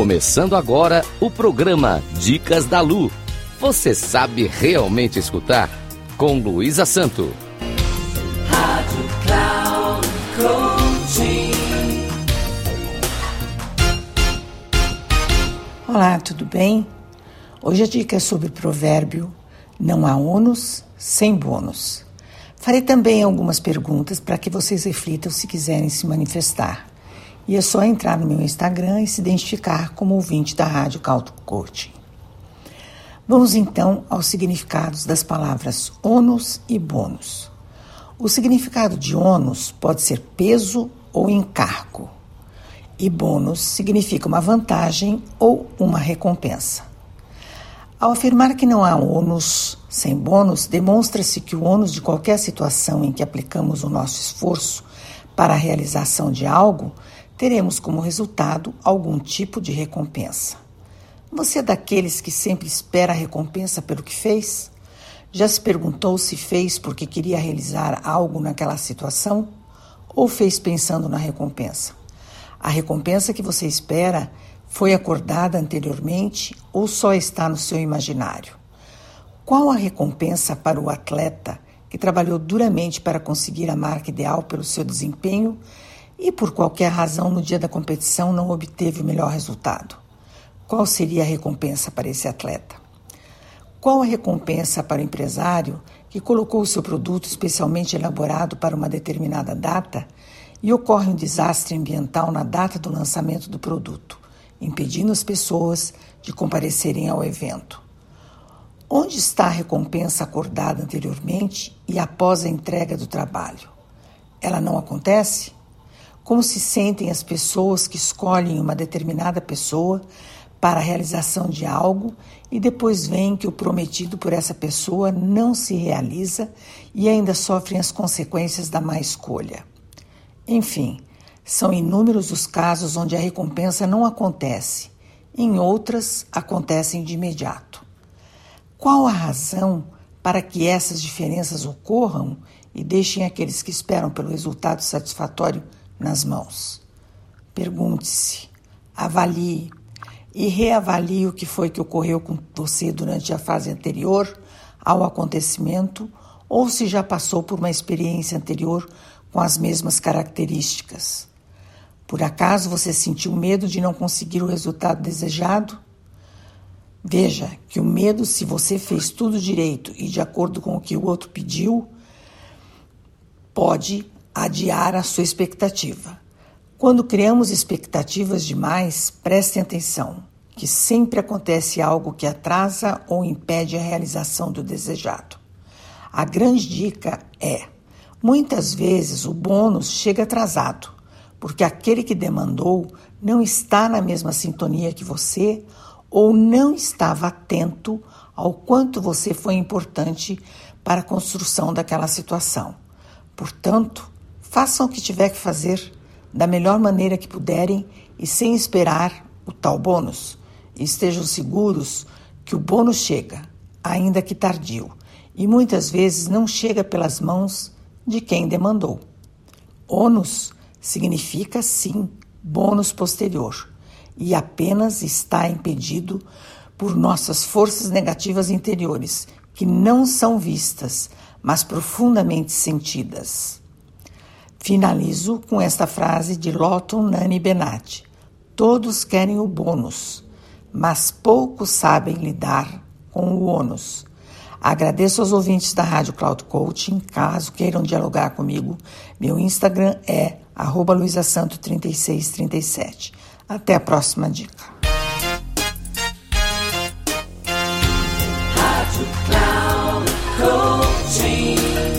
Começando agora o programa Dicas da Lu. Você sabe realmente escutar? Com Luísa Santo. Rádio Cloud Olá, tudo bem? Hoje a dica é sobre o provérbio não há ônus sem bônus. Farei também algumas perguntas para que vocês reflitam se quiserem se manifestar. E é só entrar no meu Instagram e se identificar como ouvinte da Rádio Caldo Coaching. Vamos então aos significados das palavras ônus e bônus. O significado de ônus pode ser peso ou encargo, e bônus significa uma vantagem ou uma recompensa. Ao afirmar que não há ônus sem bônus, demonstra-se que o ônus de qualquer situação em que aplicamos o nosso esforço para a realização de algo, teremos como resultado algum tipo de recompensa. Você é daqueles que sempre espera a recompensa pelo que fez? Já se perguntou se fez porque queria realizar algo naquela situação ou fez pensando na recompensa? A recompensa que você espera foi acordada anteriormente ou só está no seu imaginário? Qual a recompensa para o atleta que trabalhou duramente para conseguir a marca ideal pelo seu desempenho e por qualquer razão no dia da competição não obteve o melhor resultado? Qual seria a recompensa para esse atleta? Qual a recompensa para o empresário que colocou o seu produto especialmente elaborado para uma determinada data e ocorre um desastre ambiental na data do lançamento do produto? impedindo as pessoas de comparecerem ao evento. Onde está a recompensa acordada anteriormente e após a entrega do trabalho? Ela não acontece? Como se sentem as pessoas que escolhem uma determinada pessoa para a realização de algo e depois veem que o prometido por essa pessoa não se realiza e ainda sofrem as consequências da má escolha? Enfim, são inúmeros os casos onde a recompensa não acontece, em outras acontecem de imediato. Qual a razão para que essas diferenças ocorram e deixem aqueles que esperam pelo resultado satisfatório nas mãos? Pergunte-se, avalie e reavalie o que foi que ocorreu com você durante a fase anterior ao acontecimento ou se já passou por uma experiência anterior com as mesmas características. Por acaso você sentiu medo de não conseguir o resultado desejado? Veja que o medo, se você fez tudo direito e de acordo com o que o outro pediu, pode adiar a sua expectativa. Quando criamos expectativas demais, prestem atenção que sempre acontece algo que atrasa ou impede a realização do desejado. A grande dica é: muitas vezes o bônus chega atrasado porque aquele que demandou não está na mesma sintonia que você ou não estava atento ao quanto você foi importante para a construção daquela situação. Portanto, façam o que tiver que fazer da melhor maneira que puderem e sem esperar o tal bônus. E estejam seguros que o bônus chega, ainda que tardio, e muitas vezes não chega pelas mãos de quem demandou. Ônus significa sim bônus posterior e apenas está impedido por nossas forças negativas interiores, que não são vistas, mas profundamente sentidas. Finalizo com esta frase de Lotton Nani Benatti: Todos querem o bônus, mas poucos sabem lidar com o ônus. Agradeço aos ouvintes da Rádio Cloud Coaching. Caso queiram dialogar comigo, meu Instagram é arroba luisasanto3637. Até a próxima dica.